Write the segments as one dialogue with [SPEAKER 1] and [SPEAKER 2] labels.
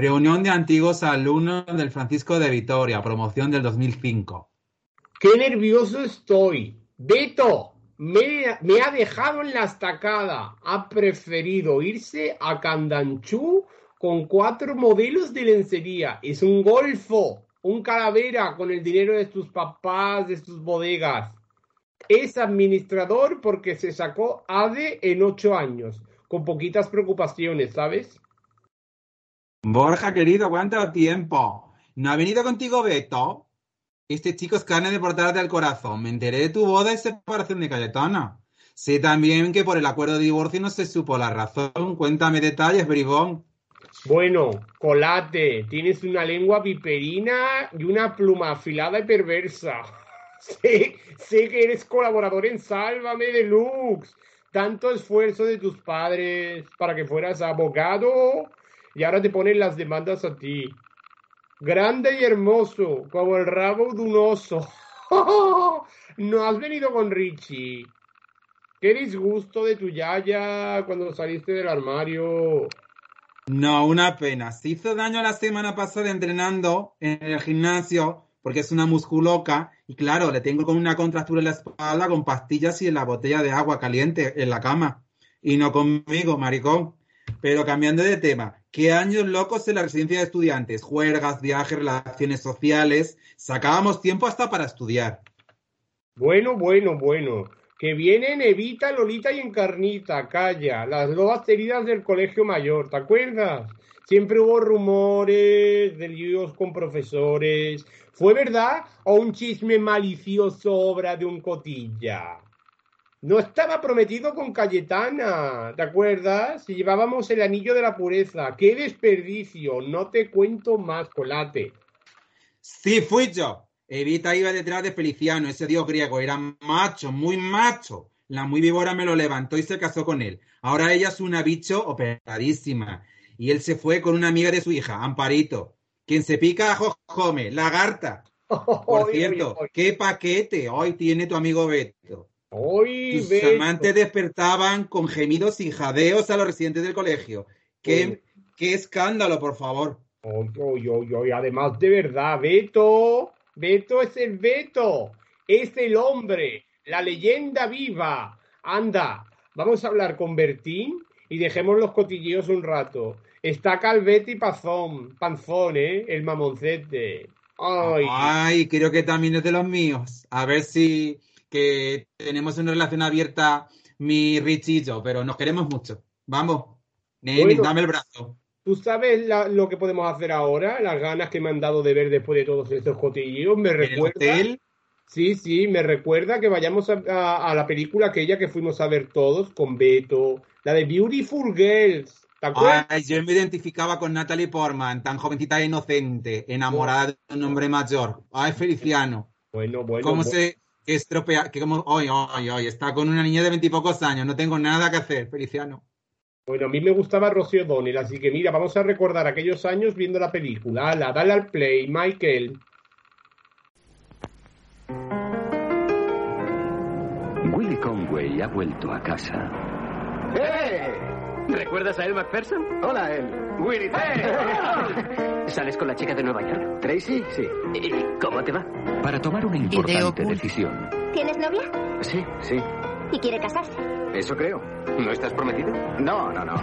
[SPEAKER 1] Reunión de antiguos alumnos del Francisco de Vitoria, promoción del 2005.
[SPEAKER 2] ¡Qué nervioso estoy! Beto, me, ha dejado en la estacada. Ha preferido irse a Candanchú con cuatro modelos de lencería. Es un golfo, un calavera con el dinero de tus papás, de tus bodegas. Es administrador porque se sacó ADE en ocho años, con poquitas preocupaciones, ¿sabes?
[SPEAKER 1] Borja, querido, ¿cuánto tiempo? ¿No ha venido contigo Beto? Este chico es carne de portarte al corazón. Me enteré de tu boda y separación de Cayetana. Sé también que por el acuerdo de divorcio no se supo la razón. Cuéntame detalles, bribón.
[SPEAKER 2] Bueno, colate, tienes una lengua viperina y una pluma afilada y perversa. Sé, sé que eres colaborador en Sálvame Deluxe. Tanto esfuerzo de tus padres para que fueras abogado y ahora te ponen las demandas a ti. Grande y hermoso, como el rabo de un oso. no has venido con Richie. Qué disgusto de tu yaya cuando saliste del armario.
[SPEAKER 1] No, una pena. Se hizo daño la semana pasada entrenando en el gimnasio porque es una musculoca y claro, le tengo con una contractura en la espalda con pastillas y en la botella de agua caliente en la cama. Y no conmigo, maricón. Pero cambiando de tema, ¿qué años locos en la residencia de estudiantes? Juergas, viajes, relaciones sociales. Sacábamos tiempo hasta para estudiar.
[SPEAKER 2] Bueno, bueno, bueno. Que vienen Evita, Lolita y Encarnita, calla, las lobas heridas del colegio mayor, ¿te acuerdas? Siempre hubo rumores de líos con profesores. ¿Fue verdad o un chisme malicioso obra de un cotilla? No estaba prometido con Cayetana, ¿te acuerdas? Y llevábamos el anillo de la pureza. ¡Qué desperdicio! No te cuento más, colate.
[SPEAKER 1] Sí, fui yo. Evita iba detrás de Feliciano, ese dios griego. Era macho, muy macho. La muy víbora me lo levantó y se casó con él. Ahora ella es una bicho operadísima. Y él se fue con una amiga de su hija, Amparito. Quien se pica a Jojome, lagarta. Por cierto, qué paquete hoy tiene tu amigo Beto.
[SPEAKER 2] Hoy
[SPEAKER 1] Tus amantes despertaban con gemidos y jadeos a los residentes del colegio. Qué, qué escándalo, por favor.
[SPEAKER 2] Oy, oy, oy, además de verdad, Beto, Beto es el Beto, es el hombre, la leyenda viva. Anda, vamos a hablar con Bertín y dejemos los cotilleos un rato. Está Calvete y Pazón, Panzón, ¿eh? El mamoncete. Ay.
[SPEAKER 1] Ay, creo que también es de los míos. A ver si que tenemos una relación abierta mi Rich y yo, pero nos queremos mucho. Vamos,
[SPEAKER 2] Bueno.
[SPEAKER 1] dame el brazo.
[SPEAKER 2] ¿Tú sabes la- lo que podemos hacer ahora? Las ganas que me han dado de ver después de todos estos cotilleos. Me
[SPEAKER 1] ¿En el
[SPEAKER 2] recuerda.
[SPEAKER 1] hotel?
[SPEAKER 2] Sí, sí, me recuerda que vayamos a, a- a la película aquella que fuimos a ver todos con Beto, la de Beautiful Girls. ¿Te acuerdas?
[SPEAKER 1] Ay, yo me identificaba con Natalie Portman, tan jovencita e inocente, enamorada de un hombre mayor. Ay, Feliciano.
[SPEAKER 2] Bueno, bueno.
[SPEAKER 1] ¿Cómo
[SPEAKER 2] bueno.
[SPEAKER 1] se estropea? Que como, ay, ay, ay, está con una niña de veintipocos años, no tengo nada que hacer, Feliciano.
[SPEAKER 2] Bueno, a mí me gustaba Rocío O'Donnell, así que mira, vamos a recordar aquellos años viendo la película. Ala, dale al play, Michael.
[SPEAKER 3] Willy Conway ha vuelto a casa.
[SPEAKER 4] ¡Eh! ¿Recuerdas a El McPherson?
[SPEAKER 5] Hola, él.
[SPEAKER 4] Willy. ¿Sales con la chica de Nueva York?
[SPEAKER 5] ¿Tracy? Sí.
[SPEAKER 4] ¿Y cómo te va?
[SPEAKER 3] Para tomar una importante decisión,
[SPEAKER 6] ¿Tienes novia?
[SPEAKER 5] Sí, sí.
[SPEAKER 6] ¿Y quiere casarse?
[SPEAKER 5] Eso creo.
[SPEAKER 4] ¿No estás prometido?
[SPEAKER 5] No, no, no.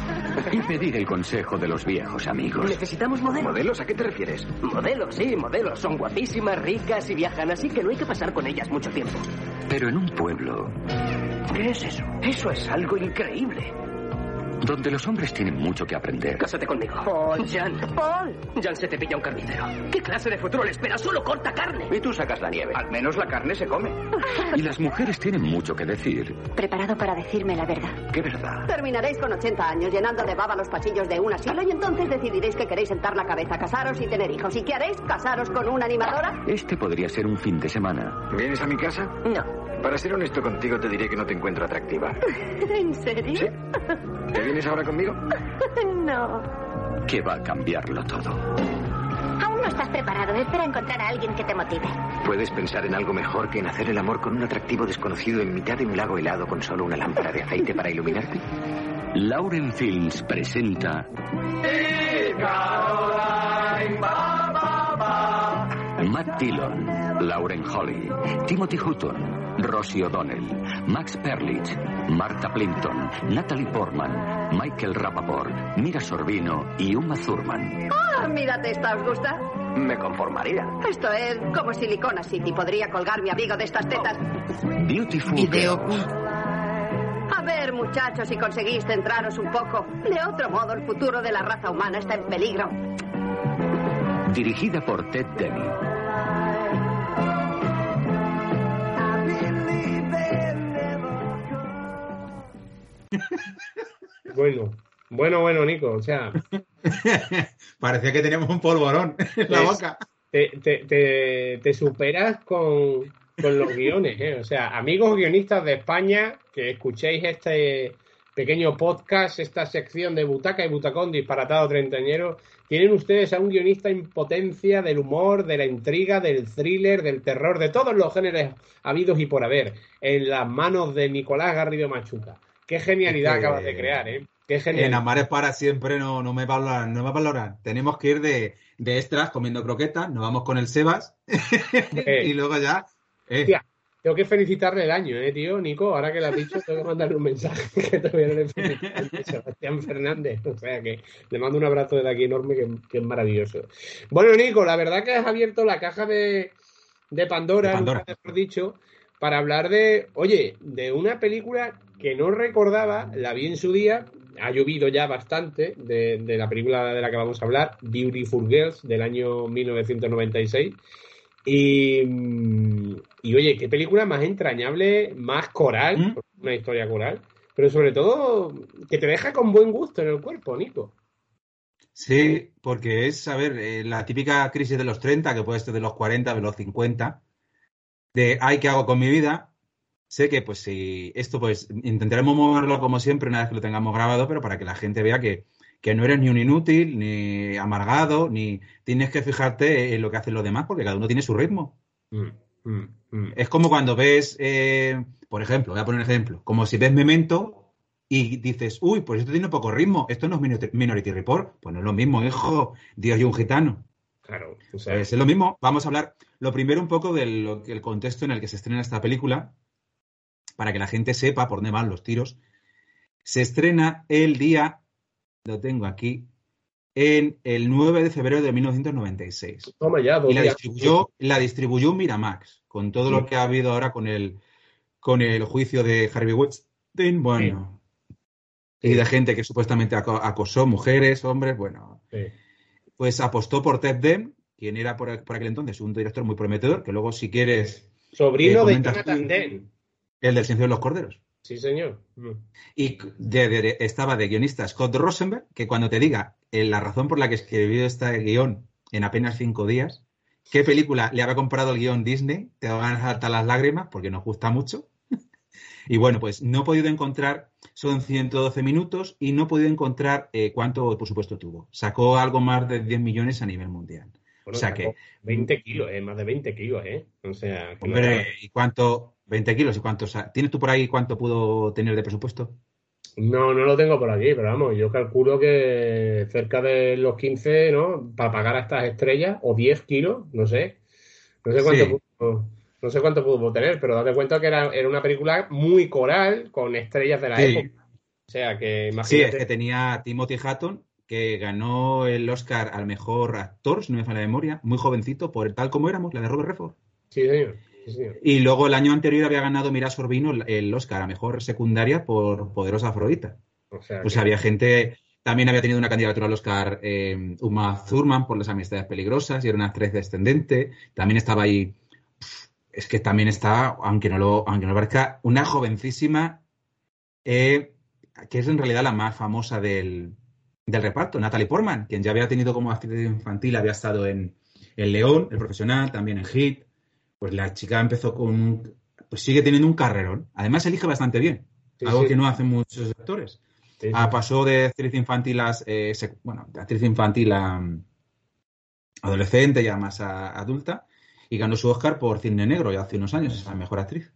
[SPEAKER 3] y pedir el consejo de los viejos amigos.
[SPEAKER 4] Necesitamos modelos.
[SPEAKER 5] ¿Modelos? ¿A qué te refieres?
[SPEAKER 4] Modelos, sí, modelos. Son guapísimas, ricas y viajan, así que no hay que pasar con ellas mucho tiempo.
[SPEAKER 3] Pero en un pueblo
[SPEAKER 4] ¿Qué es eso? Eso es algo increíble.
[SPEAKER 3] Donde los hombres tienen mucho que aprender.
[SPEAKER 4] Cásate conmigo. Paul, Jan. Paul. Jan se te pilla un carnicero. ¿Qué clase de futuro le espera? Solo corta carne.
[SPEAKER 5] Y tú sacas la nieve. Al menos la carne se come.
[SPEAKER 3] Y las mujeres tienen mucho que decir.
[SPEAKER 6] Preparado para decirme la verdad.
[SPEAKER 5] ¿Qué verdad?
[SPEAKER 7] Terminaréis con 80 años llenando de baba los pasillos de un asilo y entonces decidiréis que queréis sentar la cabeza, casaros y tener hijos. ¿Y qué haréis? ¿Casaros con una animadora?
[SPEAKER 3] Este podría ser un fin de semana.
[SPEAKER 5] ¿Vienes a mi casa?
[SPEAKER 4] No.
[SPEAKER 5] Para ser honesto contigo, te diré que no te encuentro atractiva.
[SPEAKER 7] ¿En serio?
[SPEAKER 5] ¿Sí? ¿Te vienes ahora conmigo?
[SPEAKER 7] No.
[SPEAKER 3] Que va a cambiarlo todo.
[SPEAKER 6] Aún no estás preparado. Espera encontrar a alguien que te motive.
[SPEAKER 5] ¿Puedes pensar en algo mejor que en hacer el amor con un atractivo desconocido en mitad de un lago helado con solo una lámpara de aceite para iluminarte?
[SPEAKER 3] Lauren Films presenta. Matt Dillon. Lauren Holly, Timothy Hutton, Rosie O'Donnell, Max Perlich, Marta Plimpton, Natalie Portman, Michael Rappaport, Mira Sorbino y Uma Thurman.
[SPEAKER 7] Ah, mírate esta, ¿os gusta?
[SPEAKER 5] Me conformaría.
[SPEAKER 7] Esto es como Silicona City. Podría colgar mi amigo de estas tetas.
[SPEAKER 3] Beautiful
[SPEAKER 8] Video.
[SPEAKER 7] A ver, muchachos, si conseguís centraros un poco. De otro modo, el futuro de la raza humana está en peligro.
[SPEAKER 3] Dirigida por Ted Demi.
[SPEAKER 2] Bueno, bueno, bueno, Nico. O sea,
[SPEAKER 1] Parecía que teníamos un polvorón en la
[SPEAKER 2] Es-
[SPEAKER 1] boca.
[SPEAKER 2] te, te- te- te superas con, con los guiones, ¿eh? O sea, amigos guionistas de España, que escuchéis este pequeño podcast, esta sección de Butaca y Butacón disparatado treintañero, tienen ustedes a un guionista en potencia del humor, de la intriga, del thriller, del terror, de todos los géneros habidos y por haber, en las manos de Nicolás Garrido Machuca. Qué genialidad acabas de crear, ¿eh? Qué
[SPEAKER 1] En
[SPEAKER 2] genialidad.
[SPEAKER 1] Amares para siempre no, no me valoran, no me valoran. Tenemos que ir de, de extras comiendo croquetas, nos vamos con el Sebas y luego ya. eh,
[SPEAKER 2] Hostia, tengo que felicitarle el año, ¿eh, tío? Nico, ahora que lo has dicho, tengo que mandarle un mensaje que todavía no le a Sebastián Fernández. O sea que le mando un abrazo desde aquí enorme, que, que es maravilloso. Bueno, Nico, la verdad que has abierto la caja de, de Pandora,
[SPEAKER 1] De Pandora.
[SPEAKER 2] mejor dicho, para hablar de, oye, de una película que no recordaba, la vi en su día, ha llovido ya bastante de, de la película de la que vamos a hablar, Beautiful Girls, del año 1996. Y, y oye, qué película más entrañable, más coral,
[SPEAKER 1] ¿Mm?
[SPEAKER 2] una historia coral, pero sobre todo que te deja con buen gusto en el cuerpo, Nico.
[SPEAKER 1] Sí, porque es, a ver, eh, la típica crisis de los 30, que puede ser de los 40, de los 50, de, ay, ¿qué hago con mi vida? Sé que, pues, si esto, pues, intentaremos moverlo como siempre una vez que lo tengamos grabado, pero para que la gente vea que, que no eres ni un inútil, ni amargado, ni tienes que fijarte en lo que hacen los demás, porque cada uno tiene su ritmo.
[SPEAKER 2] Mm, mm, mm.
[SPEAKER 1] Es como cuando ves, eh, por ejemplo, voy a poner un ejemplo, como si ves Memento y dices, uy, pues esto tiene poco ritmo, esto no es Minority- Minority Report. Pues no es lo mismo, hijo, Dios y un gitano.
[SPEAKER 2] Claro, o sea,
[SPEAKER 1] es lo mismo. Vamos a hablar lo primero un poco del contexto en el que se estrena esta película, para que la gente sepa por dónde van los tiros. Se estrena el día, lo tengo aquí, en el 9 de febrero de 1996.
[SPEAKER 2] toma ya,
[SPEAKER 1] Y la distribuyó, la distribuyó Miramax, con todo lo que ha habido ahora con el, con el juicio de Harvey Weinstein, bueno, y de gente que supuestamente aco- acosó mujeres, hombres, bueno,
[SPEAKER 2] Sí.
[SPEAKER 1] Pues apostó por Ted Dem, quien era por, por aquel entonces un director muy prometedor, que luego si quieres,
[SPEAKER 2] Sobrino
[SPEAKER 1] Eh,
[SPEAKER 2] de Jonathan. Demme.
[SPEAKER 1] el del silencio de los corderos.
[SPEAKER 2] Sí, señor. Mm.
[SPEAKER 1] Y de- de- estaba de guionista Scott Rosenberg, que cuando te diga eh, la razón por la que escribió este guion en apenas cinco días, qué película le había comprado el guion Disney, te van a saltar las lágrimas porque nos gusta mucho. Y bueno, pues no he podido encontrar, son 112 minutos y no he podido encontrar eh, cuánto por supuesto tuvo. Sacó algo más de 10 millones a nivel mundial.
[SPEAKER 2] Bueno,
[SPEAKER 1] o sea que,
[SPEAKER 2] 20 kilos, eh, más de 20 kilos, ¿eh? O sea, no
[SPEAKER 1] hombre, ¿y cuánto? 20 kilos y cuánto, ¿tienes tú por ahí cuánto pudo tener de presupuesto?
[SPEAKER 2] No, no lo tengo por aquí, pero vamos, yo calculo que cerca de los 15, ¿no? Para pagar a estas estrellas, o 10 kilos, no sé. No sé cuánto,
[SPEAKER 1] Sí.
[SPEAKER 2] pudo, no sé cuánto pudo tener, pero date cuenta que era, era una película muy coral, con estrellas de la
[SPEAKER 1] Sí.
[SPEAKER 2] época. O sea, que
[SPEAKER 1] Sí,
[SPEAKER 2] imagínate.
[SPEAKER 1] es que tenía a Timothy Hutton, que ganó el Oscar al mejor actor, si no me falla la memoria, muy jovencito, por Tal como éramos, la de Robert Redford.
[SPEAKER 2] Sí, señor. Sí, señor.
[SPEAKER 1] Y luego el año anterior había ganado Mira Sorbino el- Oscar a mejor secundaria por Poderosa Afrodita.
[SPEAKER 2] O sea,
[SPEAKER 1] Pues
[SPEAKER 2] que-
[SPEAKER 1] había gente, también había tenido una candidatura al Oscar eh, Uma Thurman por Las Amistades Peligrosas y era una actriz descendente. También estaba ahí, es que también está, aunque no lo, aunque no lo parezca, una jovencísima, eh, que es en realidad la más famosa del, del reparto, Natalie Portman, quien ya había tenido como actriz infantil, había estado en El León, El Profesional, también en Hit. Pues la chica empezó con, pues sigue teniendo un carrerón. Además elige bastante bien,
[SPEAKER 2] Sí,
[SPEAKER 1] algo
[SPEAKER 2] sí.
[SPEAKER 1] que no hacen muchos actores.
[SPEAKER 2] Sí.
[SPEAKER 1] Ah, pasó de actriz infantil a, eh, bueno, de actriz infantil a mm, adolescente, ya más a- adulta, y ganó su Oscar por Cine Negro ya hace unos años, es la mejor actriz.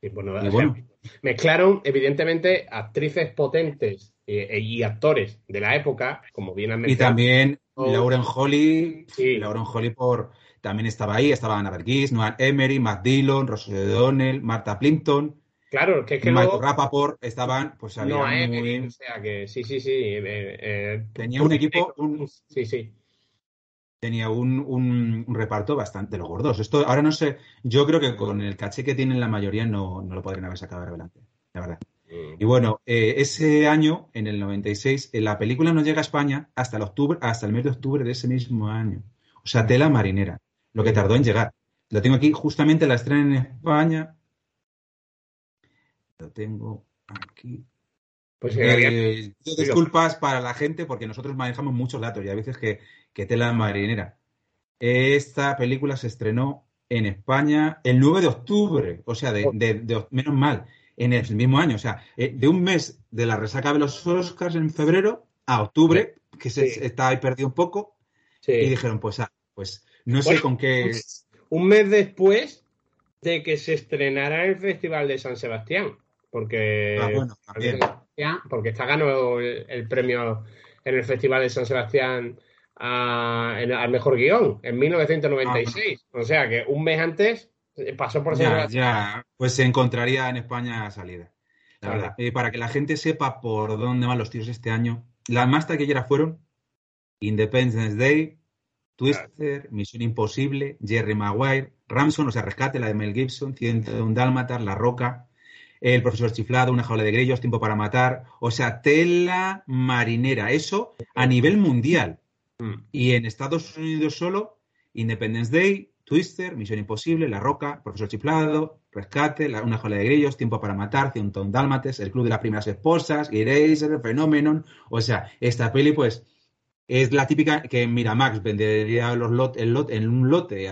[SPEAKER 2] Y bueno,
[SPEAKER 1] Y
[SPEAKER 2] mezclaron, evidentemente, actrices potentes eh, y actores de la época, como bien han
[SPEAKER 1] Y
[SPEAKER 2] mencionado.
[SPEAKER 1] también Lauren Holly,
[SPEAKER 2] Sí.
[SPEAKER 1] Lauren Holly por también estaba ahí, estaba Anna Bergis, Noah Emery, Matt Dillon, Rosario Donnell, Marta Plimpton,
[SPEAKER 2] Claro, que es que
[SPEAKER 1] Michael
[SPEAKER 2] luego
[SPEAKER 1] Rappaport, estaban, pues había
[SPEAKER 2] no
[SPEAKER 1] muy-
[SPEAKER 2] o sea que sí, sí, sí. eh, eh,
[SPEAKER 1] Tenía un equipo, un-
[SPEAKER 2] Sí, sí.
[SPEAKER 1] Tenía un, un- un reparto bastante de los gordos. Esto, ahora no sé, yo creo que con el caché que tienen la mayoría no, no lo podrían haber sacado adelante, la verdad. Y bueno, eh, ese año, en el 96, eh, la película no llega a España hasta el, octubre, hasta el mes de octubre de ese mismo año. O sea, tela marinera, lo que tardó en llegar. Lo tengo aquí, justamente la estrena en España. Lo tengo aquí.
[SPEAKER 2] Pues eh,
[SPEAKER 1] disculpas para la gente porque nosotros manejamos muchos datos y a veces que, que tela marinera. Esta película se estrenó en España el 9 de octubre, o sea, de, de- de- menos mal, en el mismo año. O sea, eh, de un mes de la resaca de los Oscars en febrero a octubre, que se,
[SPEAKER 2] Sí.
[SPEAKER 1] está ahí perdido un poco,
[SPEAKER 2] sí.
[SPEAKER 1] y dijeron, pues, ah, pues no sé con qué.
[SPEAKER 2] un mes después de que se estrenara el Festival de San Sebastián. Porque,
[SPEAKER 1] Ah, bueno, también.
[SPEAKER 2] porque está ganó el, el premio en el Festival de San Sebastián a- en- al mejor guion en 1996. O sea que un mes antes eh, pasó por
[SPEAKER 1] Ya, ya, pues se encontraría en España salida. La verdad. Eh, para que la gente sepa por dónde van los tiros este año, las más taquilleras fueron Independence Day, Twister, Misión Imposible, Jerry Maguire, Ramson, o sea, Rescate, la de Mel Gibson, 101 Dálmatas, La Roca, El Profesor Chiflado, Una Jaula de Grillos, Tiempo para Matar, o sea, tela marinera, eso a nivel mundial.
[SPEAKER 2] Mm.
[SPEAKER 1] Y en Estados Unidos solo, Independence Day, Twister, Misión Imposible, La Roca, Profesor Chiflado, Rescate, La- Una Jola de Grillos, Tiempo para Matar, Cientón Dálmates, El Club de las Primeras Esposas, Eraser, Phenomenon. O sea, esta peli, pues, es la típica que Miramax vendería los lot, el lot, en un lote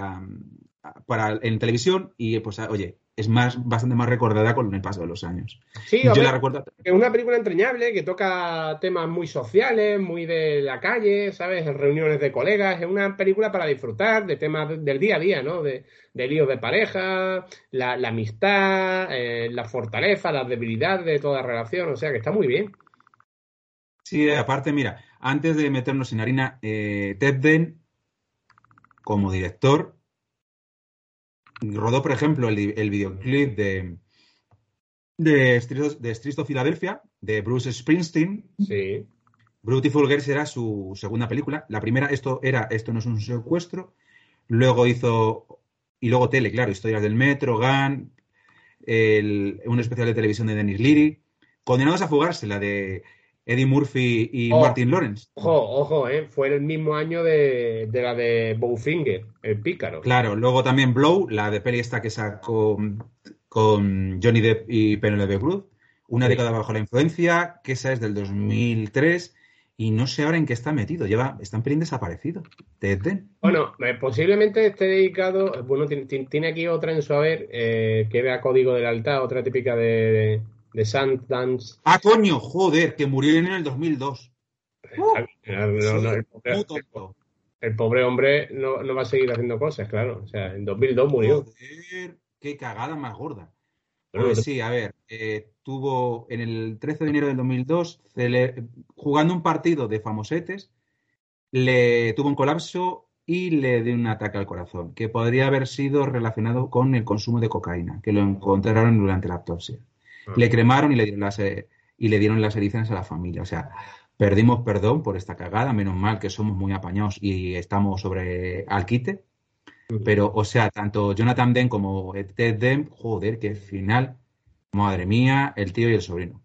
[SPEAKER 1] para, en televisión y, pues, oye, es más, bastante más recordada con el paso de los años.
[SPEAKER 2] Sí,
[SPEAKER 1] Yo la recuerdo.
[SPEAKER 2] es una película entrañable que toca temas muy sociales, muy de la calle, ¿sabes? En reuniones de colegas. Es una película para disfrutar de temas de- del día a día, ¿no? De, de líos de pareja, la, la amistad, eh, la fortaleza, las debilidades de toda relación. O sea que está muy bien.
[SPEAKER 1] Sí, aparte, mira, antes de meternos en harina, eh, Ted Den, como director, rodó, por ejemplo, el, el videoclip de, de, Streets, de of Philadelphia, de Bruce Springsteen.
[SPEAKER 2] Sí.
[SPEAKER 1] Beautiful Girls era su segunda película. La primera, esto era Esto no es un secuestro. Luego hizo, y luego tele, claro, Historias del Metro, Gun, el- un especial de televisión de Dennis Leary. Condenados a fugarse, la de Eddie Murphy y
[SPEAKER 2] Oh.
[SPEAKER 1] Martin Lawrence.
[SPEAKER 2] Ojo, ojo, ¿eh? Fue el mismo año de, de la de Bowfinger, el pícaro.
[SPEAKER 1] Claro, luego también Blow, la de peli esta que sacó con Johnny Depp y Penelope Cruz. Una
[SPEAKER 2] Sí.
[SPEAKER 1] década bajo la influencia, que esa es del 2003. Y no sé ahora en qué está metido. Lleva, está en pelín desaparecido. Desde.
[SPEAKER 2] Bueno, eh, posiblemente esté dedicado. Bueno, tiene, aquí otra en su haber, eh, que era Código de Lealtad, otra típica de, de Sundance.
[SPEAKER 1] Ah, coño, joder, que murió en el 2002.
[SPEAKER 2] No, no, no, el, pobre, el pobre hombre no, no va a seguir haciendo cosas, claro. O sea, en 2002 murió.
[SPEAKER 1] Joder, qué cagada más gorda. Pues sí, a ver, eh, tuvo en el 13 de enero del 2002, cele- jugando un partido de famosetes, le tuvo un colapso y le dio un ataque al corazón, que podría haber sido relacionado con el consumo de cocaína, que lo encontraron durante la autopsia. Le cremaron y le dieron las, eh, y le dieron las erizas a la familia. O sea, perdimos perdón por esta cagada, menos mal que somos muy apañados y estamos sobre al quite. Pero, o sea, tanto Jonathan Demme como Ted Demme, joder, qué final. Madre mía, el tío y el sobrino.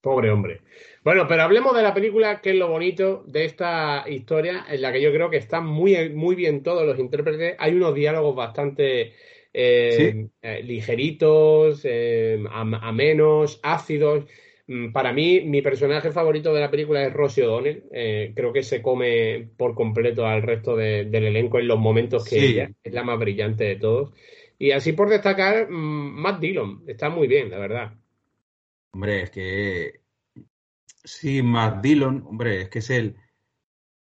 [SPEAKER 2] Pobre hombre. Bueno, pero hablemos de la película, que es lo bonito de esta historia, en la que yo creo que están muy, muy bien todos los intérpretes. Hay unos diálogos bastante eh, eh, ligeritos, eh, am- amenos, ácidos. Mm, Para mí, mi personaje favorito de la película es Rosie O'Donnell. Eh, creo que se come por completo al resto de- del elenco en los momentos que
[SPEAKER 1] Sí.
[SPEAKER 2] ella es la más brillante de todos. Y así por destacar, mm, Matt Dillon. Está muy bien, la verdad.
[SPEAKER 1] Hombre, es que. Sí, Matt Dillon, hombre, es que es el.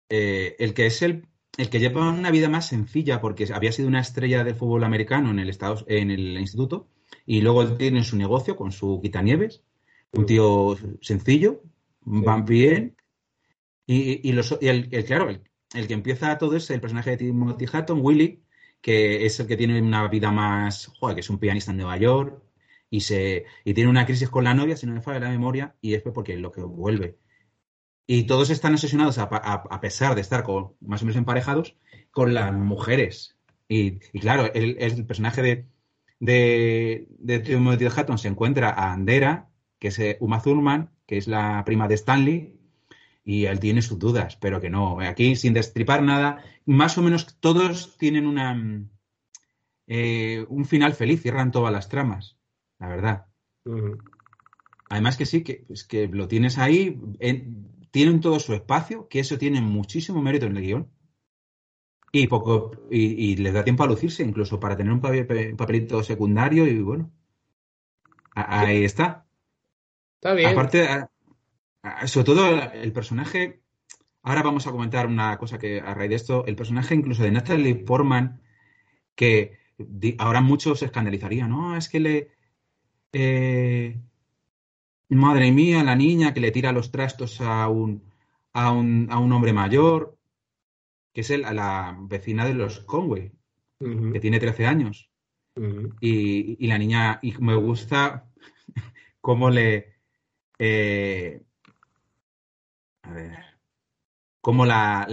[SPEAKER 1] eh, el que es el. El que lleva una vida más sencilla, porque había sido una estrella del fútbol americano en el, Estados, en el instituto, y luego él tiene su negocio con su quitanieves, un tío sencillo, van bien, Y, y, los, y el, el, claro, el, el, que empieza todo es el personaje de Timothy Hutton, Willy, que es el que tiene una vida más, joder, que es un pianista en Nueva York y se y tiene una crisis con la novia, si no me falla la memoria, y es porque lo que vuelve. Y todos están obsesionados, a, a, a pesar de estar con, más o menos emparejados, con las mujeres. Y, y claro, el, el, personaje de, de, de Timothy Hutton se encuentra a Andera, que es eh, Uma Thurman, que es la prima de Stanley, y él tiene sus dudas, pero que no. Aquí, sin destripar nada, más o menos todos tienen una eh, un final feliz, cierran todas las tramas, la verdad. Uh -huh. Además que sí, que, pues que lo tienes ahí, en, tienen todo su espacio, que eso tiene muchísimo mérito en el guion. Y, poco, y, y les da tiempo a lucirse, incluso para tener un, papel, un papelito secundario, y bueno, ahí está.
[SPEAKER 2] Está bien.
[SPEAKER 1] Aparte, sobre todo el personaje, ahora vamos a comentar una cosa que a raíz de esto, el personaje incluso de Natalie Portman, que ahora muchos se escandalizarían, no, es que le... Eh, madre mía, la niña que le tira los trastos a un, a un, a un hombre mayor, que es el, a la vecina de los Conway, uh -huh. que tiene 13 años. Uh -huh. y, y, la niña, y me gusta cómo le... Eh, a ver. Como la,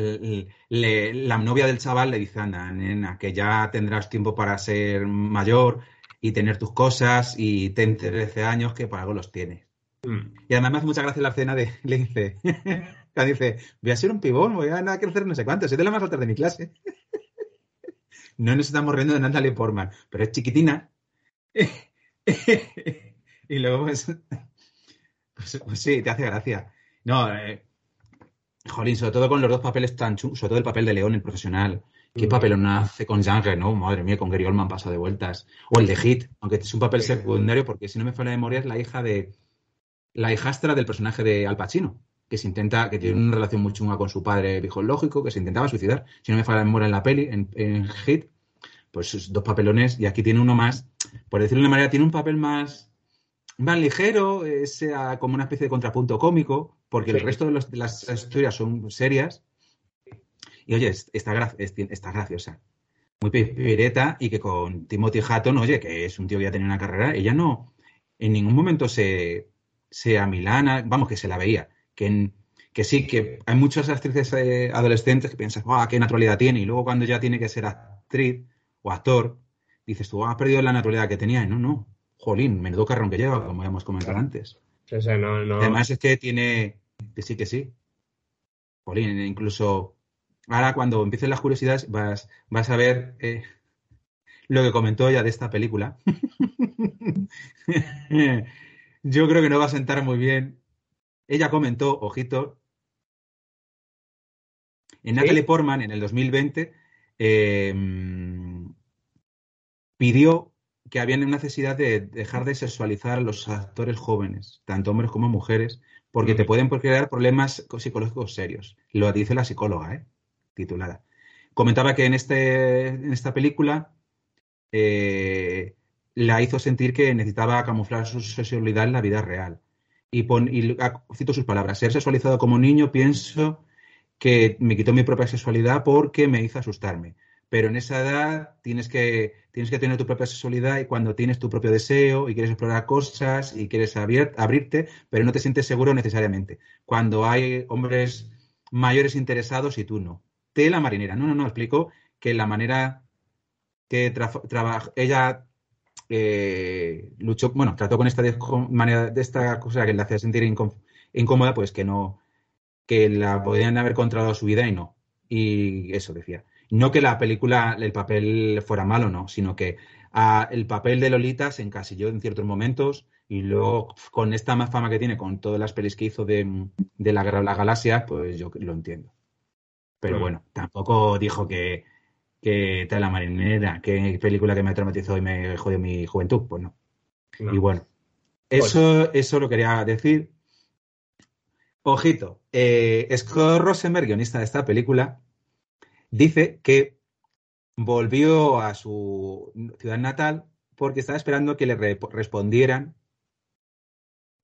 [SPEAKER 1] le, la novia del chaval le dice, anda, nena, que ya tendrás tiempo para ser mayor y tener tus cosas y ten 13 años que para algo los tienes. Mm. Y además me hace mucha gracia la escena de, le dice, dice, voy a ser un pibón, voy a crecer no sé cuánto, soy de la más alta de mi clase. no nos estamos riendo de Natalie Portman, pero es chiquitina. y luego, pues, pues, pues, sí, te hace gracia. No, eh, Jolín, sobre todo con los dos papeles tan chulos, sobre todo el papel de León, el profesional. ¿Qué mm. papel hace con Jean Reno? Madre mía, con Gary Oldman pasa de vueltas. O el de Hit, aunque es un papel secundario, porque si no me falla de memoria es la hija de. La hijastra del personaje de Al Pacino, que se intenta, que tiene una relación muy chunga con su padre lógico, que se intentaba suicidar. Si no me falla de memoria en la peli, en, en Hit, pues dos papelones, y aquí tiene uno más, por decirlo de una manera, tiene un papel más más ligero, sea como una especie de contrapunto cómico, porque sí. el resto de, los, de, las historias son serias. Y oye, está, gra está graciosa, muy pireta y que con Timothy Hatton, oye, que es un tío que ya tenía una carrera, ella no, en ningún momento se, se amilana, vamos, que se la veía, que, en, que sí, que hay muchas actrices eh, adolescentes que piensan, ¡ah, qué naturalidad tiene! Y luego cuando ya tiene que ser actriz o actor, dices tú, has perdido la naturalidad que tenía. Y no, no, jolín, menudo carrón que lleva, como habíamos comentado antes.
[SPEAKER 2] Sea, no, no.
[SPEAKER 1] Además es que tiene, que sí, que sí. Jolín, incluso ahora cuando empiecen las curiosidades vas, vas a ver eh, lo que comentó ella de esta película. Yo creo que no va a sentar muy bien. Ella comentó, ojito, en Natalie ¿Sí? Portman en el 2020 eh, pidió que había una necesidad de dejar de sexualizar a los actores jóvenes, tanto hombres como mujeres, porque te pueden crear problemas psicológicos serios. Lo dice la psicóloga, ¿eh? titulada. Comentaba que en, este, en esta película eh, la hizo sentir que necesitaba camuflar su sexualidad en la vida real. Y, pon, y cito sus palabras, ser sexualizado como niño pienso que me quitó mi propia sexualidad porque me hizo asustarme pero en esa edad tienes que, tienes que tener tu propia sexualidad y cuando tienes tu propio deseo y quieres explorar cosas y quieres abrir, abrirte, pero no te sientes seguro necesariamente. Cuando hay hombres mayores interesados y tú no. Tela marinera. No, no, no, explico que la manera que trabaja, ella eh, luchó, bueno, trató con esta manera de esta cosa que le hacía sentir incómoda, pues que no, que la podían haber controlado su vida y no. Y eso decía no que la película, el papel fuera malo, no, sino que uh, el papel de Lolita se encasilló en ciertos momentos y luego con esta más fama que tiene, con todas las pelis que hizo de, de la Guerra de la Galaxia, pues yo lo entiendo. Pero bueno, tampoco dijo que, que tal la marinera, que película que me traumatizó y me jodió mi juventud, pues no. no. Y bueno, eso, eso lo quería decir. Ojito, eh, Scott Rosenberg, guionista de esta película, dice que volvió a su ciudad natal porque estaba esperando que le re respondieran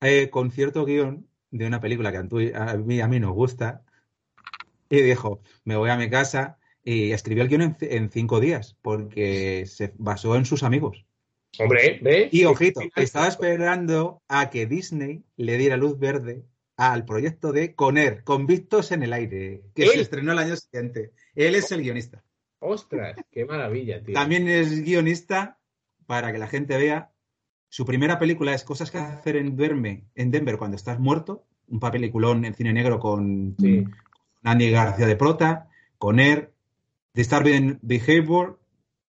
[SPEAKER 1] eh, con cierto guion de una película que a mí, a mí nos gusta, Y dijo, me voy a mi casa y escribió el guion en, en cinco días porque se basó en sus amigos.
[SPEAKER 2] Hombre, ¿ves?
[SPEAKER 1] Y ojito, estaba esperando a que Disney le diera luz verde al proyecto de Coner, con Vistos en el aire, que
[SPEAKER 2] ¿Él?
[SPEAKER 1] se estrenó el año siguiente. Él es el guionista.
[SPEAKER 2] Ostras, qué maravilla, tío.
[SPEAKER 1] También es guionista, para que la gente vea. Su primera película es Cosas que hacer en Denver, en Denver cuando estás muerto. Un peliculón en cine negro con
[SPEAKER 2] Sí.
[SPEAKER 1] Andy García de Prota, con Air, Disturbing Behavior,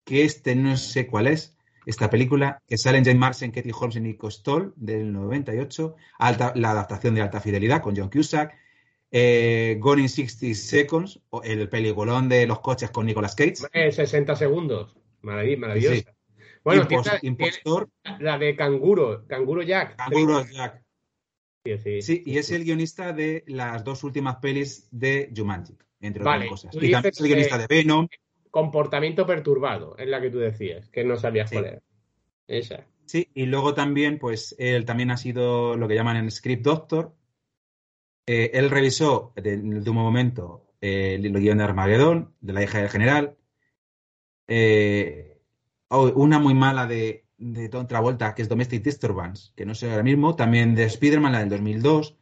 [SPEAKER 1] que este no sé cuál es. Esta película que sale en Jane Marsden, Katie Holmes y Nico Stoll del 98, alta- la adaptación de Alta Fidelidad con John Cusack, eh, Gone in 60 Seconds, el peliculón de los coches con Nicolas Cage,
[SPEAKER 2] Eh, 60 segundos. Marav- Maravillosa.
[SPEAKER 1] Sí.
[SPEAKER 2] Bueno,
[SPEAKER 1] Impos-
[SPEAKER 2] tiene, tiene
[SPEAKER 1] Impostor,
[SPEAKER 2] la de Canguro, Canguro Jack.
[SPEAKER 1] Canguro Jack.
[SPEAKER 2] Sí, sí.
[SPEAKER 1] Sí, y es el guionista de las dos últimas pelis de Jumanji, entre
[SPEAKER 2] Vale,
[SPEAKER 1] otras cosas. Y también es el guionista de Venom.
[SPEAKER 2] Comportamiento perturbado, es la que tú decías, que no sabías
[SPEAKER 1] Sí.
[SPEAKER 2] cuál era. Esa.
[SPEAKER 1] Sí, y luego también, pues él también ha sido lo que llaman en Script Doctor. Eh, él revisó de, de un momento eh, el guion de Armagedón, de la hija del general. Eh, oh, una muy mala de, de Tom Travolta, que es Domestic Disturbance, que no sé ahora mismo. También de Spider-Man, la del 2002.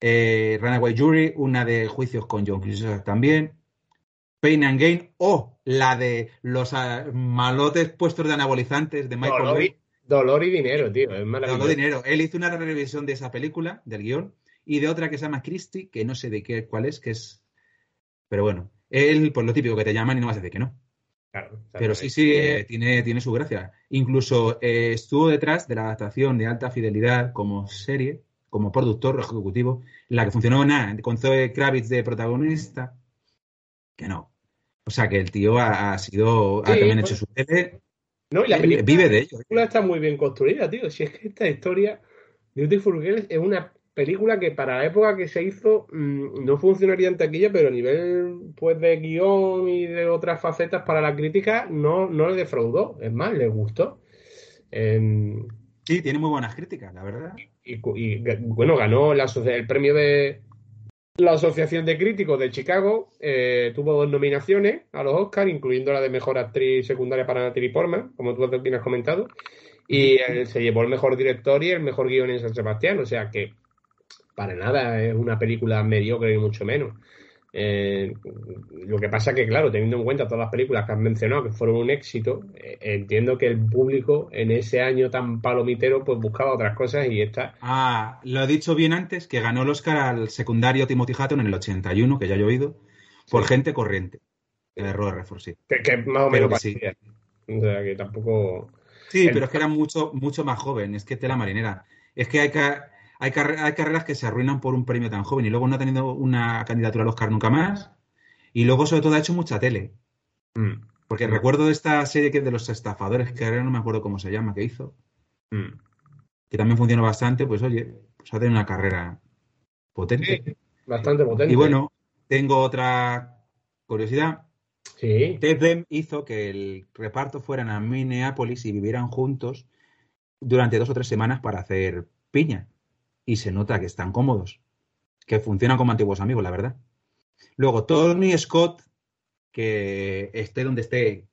[SPEAKER 1] Eh, Runaway Jury, una de Juicios con John Cusack también. Pain and Gain, o la de los ah, malotes puestos de anabolizantes de Michael
[SPEAKER 2] Dolor y, dolor y dinero, tío. Es
[SPEAKER 1] Ganó
[SPEAKER 2] maravilloso.
[SPEAKER 1] dinero. Él hizo una revisión de esa película, del guion, y de otra que se llama Christie, que no sé de qué, cuál es, que es. Pero bueno, él, pues lo típico que te llaman y no vas a decir que no.
[SPEAKER 2] Claro,
[SPEAKER 1] Pero sí, sí, eh, tiene, tiene su gracia. Incluso eh, estuvo detrás de la adaptación de alta fidelidad como serie, como productor ejecutivo, la que funcionó nada, con Zoe Kravitz de protagonista, que no. O sea que el tío ha, ha sido, ha también
[SPEAKER 2] pues,
[SPEAKER 1] hecho su tele,
[SPEAKER 2] No, y la película,
[SPEAKER 1] vive de ello.
[SPEAKER 2] la película está muy bien construida, tío. Si es que esta historia, Beautiful Girls, es una película que para la época que se hizo mmm, no funcionaría en taquilla, pero a nivel pues de guion y de otras facetas para la crítica no, no le defraudó. Es más, le gustó. Eh,
[SPEAKER 1] Sí, tiene muy buenas críticas, la verdad.
[SPEAKER 2] Y, y, bueno, ganó la, el premio de la Asociación de Críticos de Chicago. Eh, tuvo dos nominaciones a los Oscars, incluyendo la de Mejor Actriz Secundaria para Natalie Portman, como tú bien has comentado. Y se llevó el mejor director y el mejor guion en San Sebastián. O sea que, para nada, es una película mediocre ni mucho menos. Eh, lo que pasa que, claro, teniendo en cuenta todas las películas que has mencionado que fueron un éxito, eh, entiendo que el público en ese año tan palomitero pues buscaba otras cosas y esta...
[SPEAKER 1] Ah, lo he dicho bien antes, que ganó el Oscar al secundario Timothy Hutton en el 81, que ya he oído, por
[SPEAKER 2] Sí.
[SPEAKER 1] gente corriente. El error Redford, sí.
[SPEAKER 2] Que, que más o menos
[SPEAKER 1] que sí.
[SPEAKER 2] parecía. O sea, que tampoco...
[SPEAKER 1] Sí,
[SPEAKER 2] El-
[SPEAKER 1] pero es que era mucho, mucho más joven, es que tela marinera. Es que hay, ca- hay, carre- hay carreras que se arruinan por un premio tan joven y luego no ha tenido una candidatura al Oscar nunca más. Y luego, sobre todo, ha hecho mucha tele.
[SPEAKER 2] Mm,
[SPEAKER 1] Porque
[SPEAKER 2] Mm.
[SPEAKER 1] recuerdo de esta serie que es de los estafadores, que ahora no me acuerdo cómo se llama, que hizo,
[SPEAKER 2] mm.
[SPEAKER 1] que también funcionó bastante, pues oye, pues ha tenido una carrera potente.
[SPEAKER 2] Sí, bastante potente.
[SPEAKER 1] Y bueno, tengo otra curiosidad.
[SPEAKER 2] Sí,
[SPEAKER 1] Ted Dem hizo que el reparto fueran a Minneapolis y vivieran juntos durante dos o tres semanas para hacer piña. Y se nota que están cómodos, que funcionan como antiguos amigos, la verdad. Luego, Tony Scott, que esté donde esté,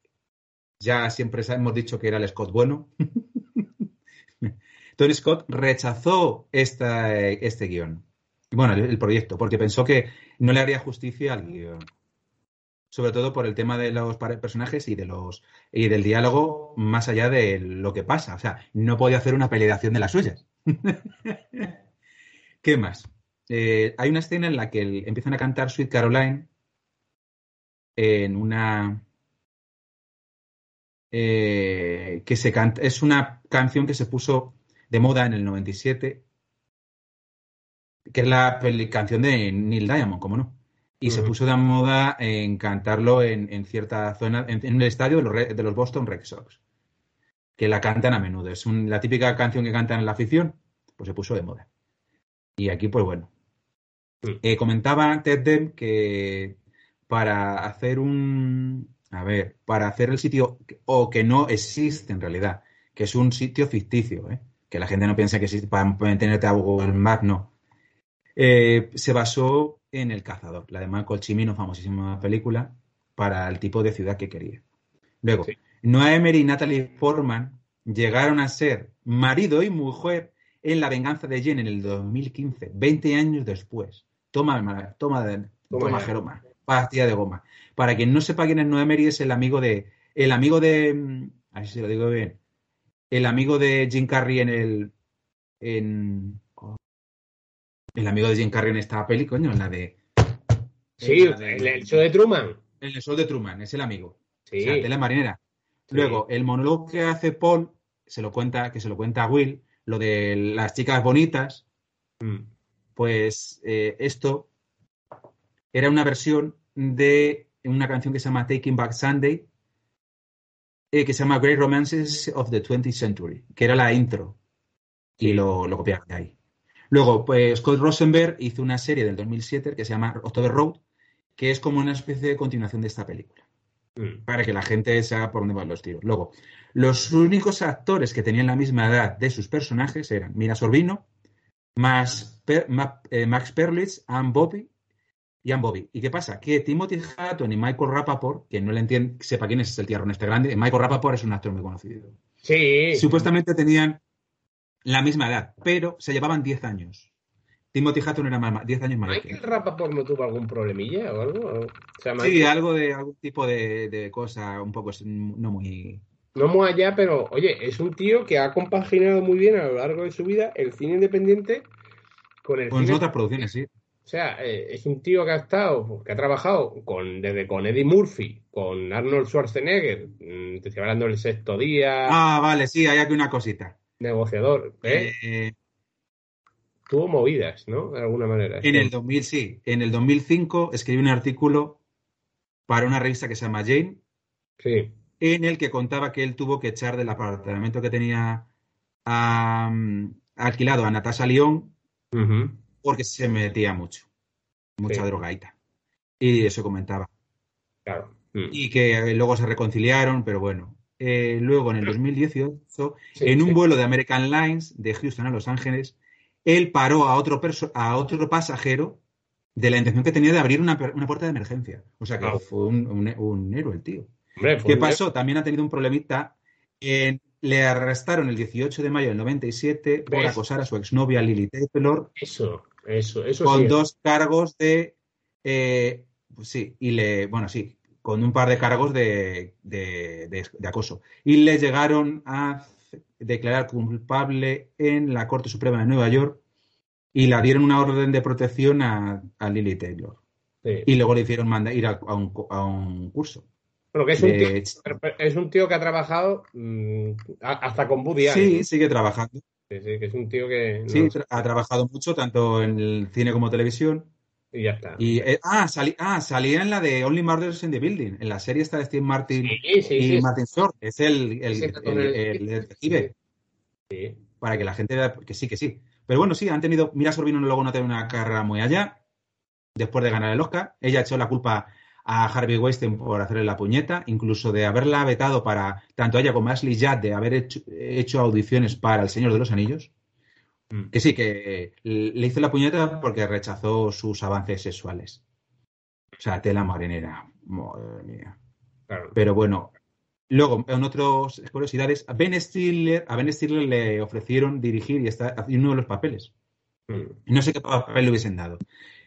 [SPEAKER 1] ya siempre hemos dicho que era el Scott bueno. Tony Scott rechazó esta, este guion. Bueno, el, proyecto, porque pensó que no le haría justicia al guion sobre todo por el tema de los personajes y de los y del diálogo más allá de lo que pasa. O sea, no podía hacer una peleación de las suyas. ¿Qué más? Eh, hay una escena en la que el- empiezan a cantar Sweet Caroline en una eh, que se canta es una canción que se puso de moda en el 97 que es la canción de Neil Diamond, como no y se puso de moda en cantarlo en, en cierta zona, en, en el estadio de los, de los Boston Red Sox, que la cantan a menudo. Es un- la típica canción que cantan en la afición, pues se puso de moda. Y aquí, pues bueno.
[SPEAKER 2] Mm.
[SPEAKER 1] Eh, comentaba Ted Dem que para hacer un. A ver, para hacer el sitio, o que no existe en realidad, que es un sitio ficticio, ¿eh? que la gente no piensa que existe para mantenerte a Google Maps, no. Eh, se basó en El Cazador, la de Michael Cimino, famosísima película, para el tipo de ciudad que quería. Luego,
[SPEAKER 2] Sí.
[SPEAKER 1] Noah Emery y Natalie Portman llegaron a ser marido y mujer en La venganza de Jen en el 2015, 20 años después. Toma, toma, toma,
[SPEAKER 2] Toma.
[SPEAKER 1] Jeroma, pastilla de goma. Para quien no sepa quién es Noah Emery, es el amigo de, el amigo de, mm, a ver si lo digo bien, el amigo de Jim Carrey en el, en, el amigo de Jim Carrey en esta peli, coño, en la de,
[SPEAKER 2] Sí,
[SPEAKER 1] la de-
[SPEAKER 2] el, el show de Truman.
[SPEAKER 1] en el show de Truman, es el amigo.
[SPEAKER 2] Sí.
[SPEAKER 1] O sea, tela marinera. Luego, el monólogo que hace Paul, se lo cuenta, que se lo cuenta a Will, lo de las chicas bonitas,
[SPEAKER 2] Mm.
[SPEAKER 1] pues eh, esto era una versión de una canción que se llama Taking Back Sunday, eh, que se llama Great Romances of the 20th Century, que era la intro. Y lo, lo copiaron de ahí. Luego, pues Scott Rosenberg hizo una serie del 2007 que se llama October Road, que es como una especie de continuación de esta película
[SPEAKER 2] Mm.
[SPEAKER 1] para que la gente se haga por dónde van los tiros. Luego, los únicos actores que tenían la misma edad de sus personajes eran Mira Sorbino, Max, Per- Ma- eh, Max Perlitz, Ann Bobby y Ann Bobby. ¿Y qué pasa? Que Timothy Hutton y Michael Rappaport, que no le entiende, sepa quién es el tierrón este grande, Michael Rappaport es un actor muy conocido.
[SPEAKER 2] Sí.
[SPEAKER 1] Supuestamente tenían la misma edad, pero se llevaban 10 años. Timothy Hutton era más- 10 años él.
[SPEAKER 2] ¿Michael Rapaport no tuvo algún problemilla o algo? O sea,
[SPEAKER 1] Sí, algo de algún tipo de, de cosa un poco no muy
[SPEAKER 2] no muy allá, pero oye, es un tío que ha compaginado muy bien a lo largo de su vida el cine independiente con el
[SPEAKER 1] con
[SPEAKER 2] cine.
[SPEAKER 1] otras producciones, sí.
[SPEAKER 2] O sea, eh, es un tío que ha estado, que ha trabajado con, desde con Eddie Murphy, con Arnold Schwarzenegger, mm, te estoy hablando del sexto día,
[SPEAKER 1] Ah, vale, sí, hay aquí una cosita.
[SPEAKER 2] negociador, ¿eh?
[SPEAKER 1] Eh,
[SPEAKER 2] Tuvo movidas, ¿no? De alguna manera.
[SPEAKER 1] en el 2000, sí, en el 2005 escribí un artículo para una revista que se llama Jane,
[SPEAKER 2] Sí.
[SPEAKER 1] en el que contaba que él tuvo que echar del apartamento que tenía alquilado a Natasha León porque se metía mucho, mucha
[SPEAKER 2] Sí.
[SPEAKER 1] drogaita. Y eso comentaba.
[SPEAKER 2] Claro. Mm.
[SPEAKER 1] Y que eh, luego se reconciliaron, pero bueno. Eh, luego, en el 2018,
[SPEAKER 2] Sí,
[SPEAKER 1] en un
[SPEAKER 2] sí.
[SPEAKER 1] vuelo de American Lines de Houston a Los Ángeles, él paró a otro, perso- a otro pasajero de la intención que tenía de abrir una, una puerta de emergencia. O sea que fue un, un- un héroe el tío.
[SPEAKER 2] Hombre,
[SPEAKER 1] ¿Qué pasó? También ha tenido un problemita. En- le arrestaron el 18 de mayo del 97 por
[SPEAKER 2] ¿Ves?
[SPEAKER 1] acosar a su exnovia Lily Taylor
[SPEAKER 2] Eso, eso, eso
[SPEAKER 1] con
[SPEAKER 2] sí.
[SPEAKER 1] dos cargos de. eh, pues sí, y le. Bueno, sí, con un par de cargos de, de- de- de acoso. Y le llegaron a declarar culpable en la Corte Suprema de Nueva York y la dieron una orden de protección a, a Lily Taylor.
[SPEAKER 2] Sí.
[SPEAKER 1] Y luego le hicieron mandar ir a, a un, a un curso.
[SPEAKER 2] Pero que es un, tío,
[SPEAKER 1] de-
[SPEAKER 2] es un tío que ha trabajado mm, hasta con Woody Allen.
[SPEAKER 1] Sí, sigue trabajando.
[SPEAKER 2] Sí, sí, que es un tío que.
[SPEAKER 1] Sí,
[SPEAKER 2] no,
[SPEAKER 1] tra- ha trabajado mucho, tanto en el cine como televisión.
[SPEAKER 2] Y ya está.
[SPEAKER 1] Y, eh, ah, salí- ah, salía en la de Only Murders in the Building, en la serie esta de Steve Martin
[SPEAKER 2] Sí, sí,
[SPEAKER 1] y
[SPEAKER 2] sí.
[SPEAKER 1] Martin Short. Es el, el, el-
[SPEAKER 2] con el-
[SPEAKER 1] el detective,
[SPEAKER 2] sí.
[SPEAKER 1] para que la gente vea que sí, que sí. Pero bueno, sí, han tenido. Mira, Sorbino luego no tiene una carrera muy allá, después de ganar el Oscar. Ella echó la culpa a Harvey Weinstein por hacerle la puñeta, incluso de haberla vetado para, tanto a ella como a Ashley Judd, de haber hecho, hecho audiciones para El Señor de los Anillos.
[SPEAKER 2] Mm.
[SPEAKER 1] Que sí, que le hizo la puñeta porque rechazó sus avances sexuales. O sea, tela marinera. Madre mía.
[SPEAKER 2] Claro.
[SPEAKER 1] Pero bueno, luego, en otras curiosidades, a Ben Stiller, a Ben Stiller le ofrecieron dirigir y haciendo uno de los papeles.
[SPEAKER 2] Mm.
[SPEAKER 1] No sé qué papel le hubiesen dado.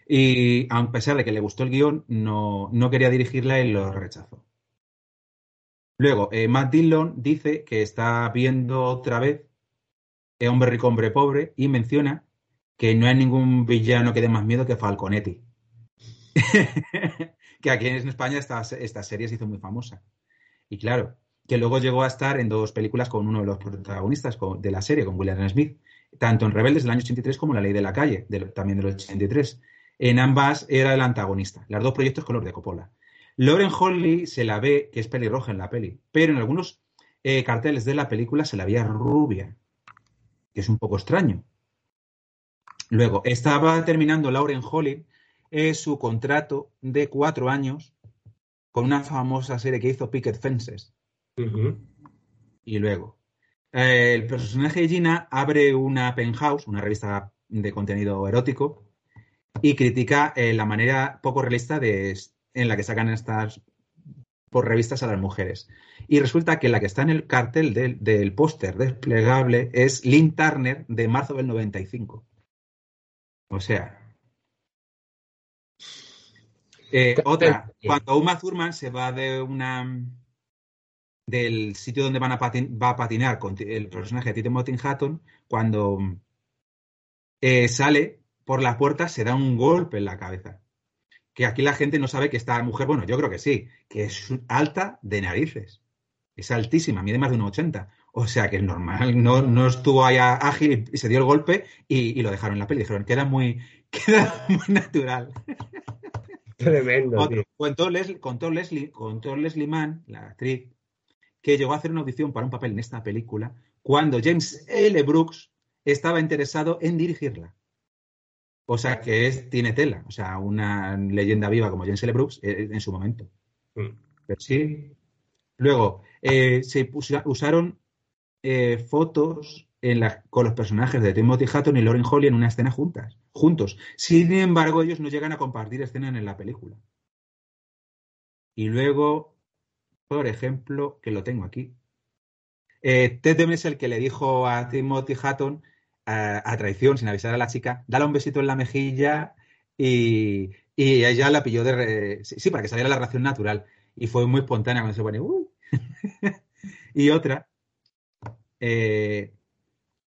[SPEAKER 1] Y a pesar de que le gustó el guion, no, no quería dirigirla y lo rechazó. Luego, eh, Matt Dillon dice que está viendo otra vez eh, Hombre rico, hombre pobre y menciona que no hay ningún villano que dé más miedo que Falconetti. que aquí en España esta, serie se hizo muy famosa. Y claro, que luego llegó a estar en dos películas con uno de los protagonistas de la serie, con William Smith, tanto en Rebeldes del año 83 como La Ley de la Calle, también del 83. En ambas era el antagonista. Las dos proyectos color de Coppola. Lauren Holly se la ve que es pelirroja en la peli, pero en algunos eh, carteles de la película se la veía rubia, que es un poco extraño. Luego, estaba terminando Lauren Holly eh, su contrato de cuatro años con una famosa serie que hizo Picket Fences. Y luego, eh, el personaje de Gina abre una penthouse, una revista de contenido erótico, y critica eh, la manera poco realista de, en la que sacan estas por revistas a las mujeres. Y resulta que la que está en el cartel del, del póster desplegable es Lynn Turner de marzo del 95. O sea. Eh, otra, cuando Uma Thurman se va de una del sitio donde van a patin- va a patinar con el personaje de Timothy Hatton, cuando eh, sale por la puerta se da un golpe en la cabeza. Que aquí la gente no sabe que esta mujer, bueno, yo creo que sí, que es alta de narices. Es altísima, mide más de 1,80. O sea que es normal, no, no estuvo ahí ágil y se dio el golpe y, y lo dejaron en la peli. Dijeron, queda muy, queda muy natural.
[SPEAKER 2] Tremendo,
[SPEAKER 1] Otro,
[SPEAKER 2] tío.
[SPEAKER 1] contó, Leslie, contó, Leslie, contó Leslie Mann, la actriz, que llegó a hacer una audición para un papel en esta película cuando James L. Brooks estaba interesado en dirigirla. O sea que es, tiene tela, o sea, una leyenda viva como James L. Brooks en su momento.
[SPEAKER 2] Mm.
[SPEAKER 1] Pero sí. Luego, eh, se usaron eh, fotos en la- con los personajes de Timothy Hutton y Lauren Holly en una escena juntas, juntos. Sin embargo, ellos no llegan a compartir escena en la película. Y luego, por ejemplo, que lo tengo aquí. Eh, Ted es el que le dijo a Timothy Hutton a, traición, sin avisar a la chica, dale un besito en la mejilla y, y ella la pilló de... re- sí, para que saliera la reacción natural. Y fue muy espontánea cuando se pone... "Uy". y otra, eh,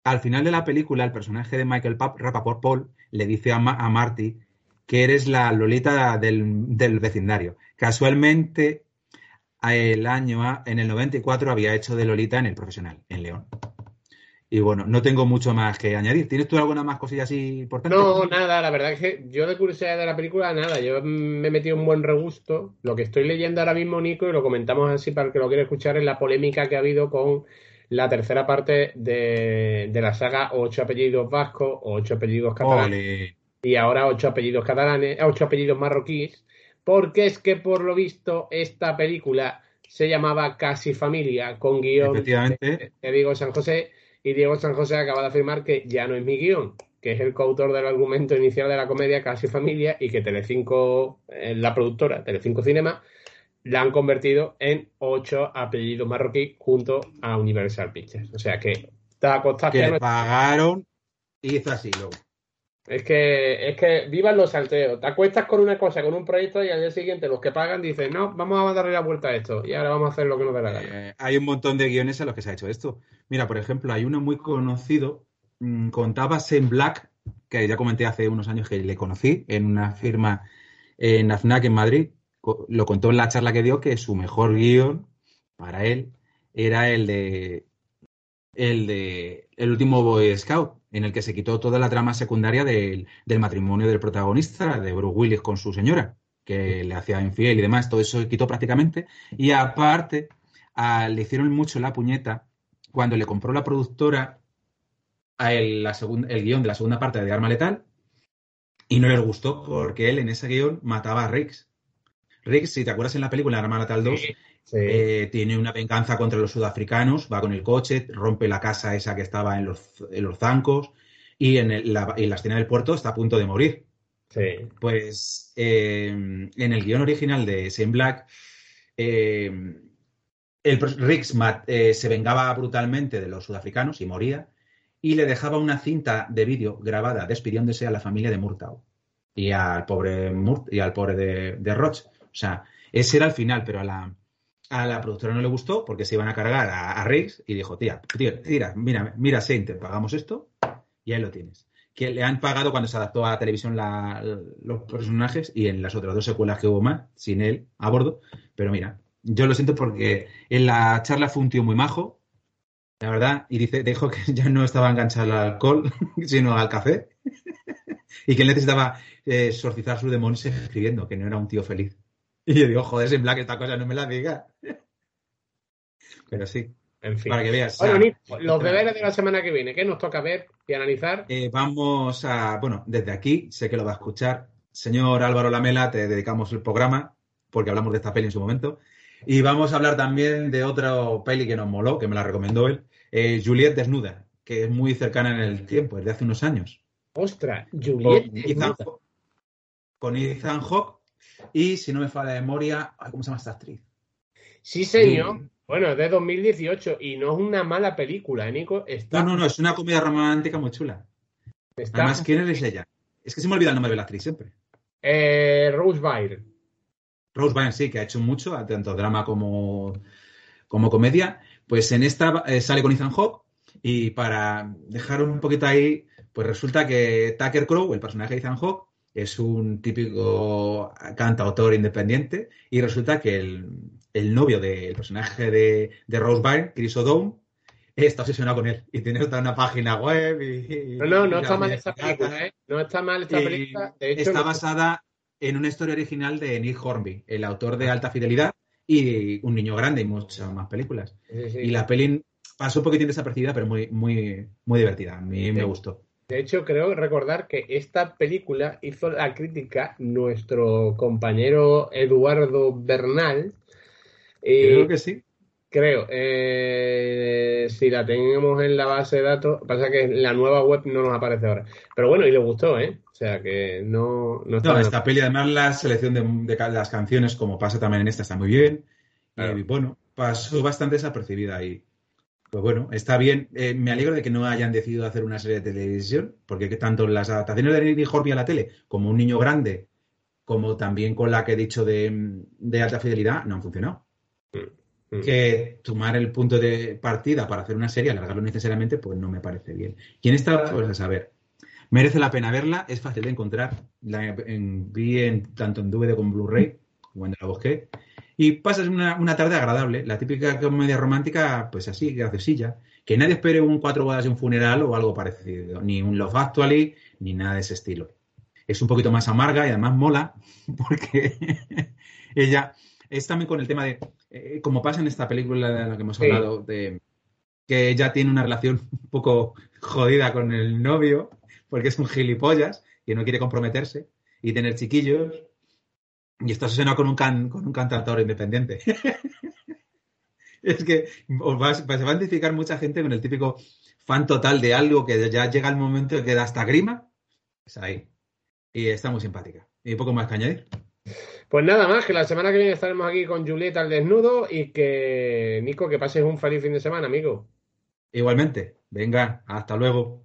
[SPEAKER 1] al final de la película, el personaje de Michael Pap- Rapaport Paul le dice a, a Marty que eres la Lolita del, del vecindario. Casualmente, el año, en el 94, había hecho de Lolita en el profesional, en León. Y bueno, no tengo mucho más que añadir. ¿Tienes tú alguna más cosilla así importante?
[SPEAKER 2] No, nada, la verdad es que yo de curiosidad de la película, nada, yo me he metido un buen regusto. Lo que estoy leyendo ahora mismo, Nico, y lo comentamos así para el que lo quiera escuchar, es la polémica que ha habido con la tercera parte de, de la saga Ocho apellidos vascos, Ocho apellidos catalanes
[SPEAKER 1] Ole.
[SPEAKER 2] y ahora Ocho apellidos catalanes, Ocho apellidos marroquíes, porque es que por lo visto esta película se llamaba Casi Familia, con guion
[SPEAKER 1] Efectivamente.
[SPEAKER 2] de Diego San José, y Diego San José acaba de afirmar que ya no es mi guion, que es el coautor del argumento inicial de la comedia Casi Familia y que Telecinco, eh, la productora Telecinco Cinema, la han convertido en ocho apellidos marroquí junto a Universal Pictures. O sea que está
[SPEAKER 1] Que le pagaron y hizo así luego.
[SPEAKER 2] Es que, es que vivan los salteos. Te acuestas con una cosa, con un proyecto y al día siguiente los que pagan dicen, no, vamos a darle la vuelta a esto y ahora vamos a hacer lo que nos dé la gana.
[SPEAKER 1] Eh, hay un montón de guiones en los que se ha hecho esto. Mira, por ejemplo, hay uno muy conocido, mm, contaba Sam Black, que ya comenté hace unos años que le conocí en una firma en AFNAC en Madrid. Lo contó en la charla que dio que su mejor guion para él era el de el de El último Boy Scout, en el que se quitó toda la trama secundaria del, del matrimonio del protagonista, de Bruce Willis con su señora, que le hacía infiel y demás, todo eso se quitó prácticamente. Y aparte, a- le hicieron mucho la puñeta cuando le compró la productora a el, la segun- el guion de la segunda parte de Arma Letal y no les gustó porque él en ese guion mataba a Riggs. Riggs, si te acuerdas en la película Arma Letal 2,
[SPEAKER 2] Sí.
[SPEAKER 1] Eh, tiene una venganza contra los sudafricanos, va con el coche, rompe la casa esa que estaba en los, en los zancos y en, el- la, en la escena del puerto está a punto de morir.
[SPEAKER 2] Sí.
[SPEAKER 1] Pues eh, en el guion original de Shane Black, eh, el pers- Riggs mat- eh, se vengaba brutalmente de los sudafricanos y moría, y le dejaba una cinta de vídeo grabada despidiéndose a la familia de Murtaugh y al pobre Murt y al pobre de, de Roch. O sea, ese era el final, pero a la, a la productora no le gustó porque se iban a cargar a, a y dijo, tía, tía, tira, mira, mira, te pagamos esto y ahí lo tienes. Que le han pagado cuando se adaptó a la televisión los personajes y en las otras dos secuelas que hubo más, sin él a bordo. Pero mira, yo lo siento porque en la charla fue un tío muy majo, la verdad, y dice, dijo que ya no estaba enganchado al alcohol, sino al café, y que él necesitaba eh, exorcizar sus escribiendo, que no era un tío feliz. Y yo digo, joder, en Black esta cosa no me la diga. Pero sí,
[SPEAKER 2] En fin.
[SPEAKER 1] para que veas.
[SPEAKER 2] Bueno, Nico, los deberes de la semana que viene, ¿qué nos toca ver y analizar?
[SPEAKER 1] Eh, vamos a, bueno, desde aquí, sé que lo va a escuchar. Señor Álvaro Lamela, te dedicamos el programa, porque hablamos de esta peli en su momento. Y vamos a hablar también de otra peli que nos moló, que me la recomendó él, eh, Juliet Desnuda, que es muy cercana en el tiempo, es de hace unos años.
[SPEAKER 2] Ostras,
[SPEAKER 1] Con
[SPEAKER 2] Juliet.
[SPEAKER 1] Ethan, con Ethan Hawke y, si no me falla la memoria, ay, ¿cómo se llama esta actriz?
[SPEAKER 2] Sí, señor. Bueno, es de 2018 y no es una mala película, ¿eh, Nico. Está,
[SPEAKER 1] No, no, no, es una comedia romántica muy chula.
[SPEAKER 2] está-
[SPEAKER 1] Además, ¿quién es ella? Es que se me olvida el nombre de la actriz siempre.
[SPEAKER 2] eh, Rose Byrne.
[SPEAKER 1] Rose Byrne, sí, que ha hecho mucho, tanto drama como, como comedia. Pues en esta eh, sale con Ethan Hawke y para dejar un poquito ahí, pues resulta que Tucker Crow, el personaje de Ethan Hawke, es un típico cantautor independiente y resulta que el, el novio del personaje de, de Rose Byrne, Chris O'Dowd, está obsesionado con él y tiene hasta una página web y... y-
[SPEAKER 2] No, no, no está mal esta película, ¿eh? No está mal esta película. De hecho,
[SPEAKER 1] está
[SPEAKER 2] no-
[SPEAKER 1] basada en una historia original de Nick Hornby, el autor de Alta Fidelidad y Un niño grande y muchas más películas.
[SPEAKER 2] Sí, sí.
[SPEAKER 1] Y la peli pasó un poquitín desapercibida, pero muy, muy, muy divertida. A mí me gustó.
[SPEAKER 2] De hecho, creo recordar que esta película hizo la crítica nuestro compañero Eduardo Bernal. Y
[SPEAKER 1] Creo que sí.
[SPEAKER 2] creo, eh, si la tenemos en la base de datos, pasa que la nueva web no nos aparece ahora. Pero bueno, y le gustó, ¿eh? O sea que no, no está
[SPEAKER 1] No, esta peli, además, la selección de, las canciones, como pasa también en esta, está muy bien.
[SPEAKER 2] Claro.
[SPEAKER 1] Y bueno, pasó bastante desapercibida y pues bueno, está bien. Eh, me alegro de que no hayan decidido hacer una serie de televisión, porque que tanto las adaptaciones de Nick Horby a la tele como Un niño grande, como también con la que he dicho de, de alta fidelidad, no han funcionado.
[SPEAKER 2] Mm.
[SPEAKER 1] Que tomar el punto de partida para hacer una serie, alargarlo necesariamente, pues no me parece bien. Y en esta, pues a saber, merece la pena verla, es fácil de encontrar. La en- vi en, tanto en DVD como en Blu-ray, cuando la busqué. Y pasas una, una tarde agradable, la típica comedia romántica, pues así, graciosilla. Que nadie espere un cuatro bodas y un funeral o algo parecido, ni un Love Actually, ni nada de ese estilo. Es un poquito más amarga y además mola, porque ella es también con el tema de, eh, como pasa en esta película de la que hemos
[SPEAKER 2] Sí.
[SPEAKER 1] hablado, de que ella tiene una relación un poco jodida con el novio, porque es un gilipollas y no quiere comprometerse y tener chiquillos. Y está obsesionado con un, can- con un cantautor independiente. es que os va- se va a identificar mucha gente con el típico fan total de algo que ya llega el momento de que da hasta grima. Es ahí. Y está muy simpática. Y poco más que añadir.
[SPEAKER 2] Pues nada más, que la semana que viene estaremos aquí con Julieta al desnudo y que, Nico, que pases un feliz fin de semana, amigo.
[SPEAKER 1] Igualmente. Venga, hasta luego.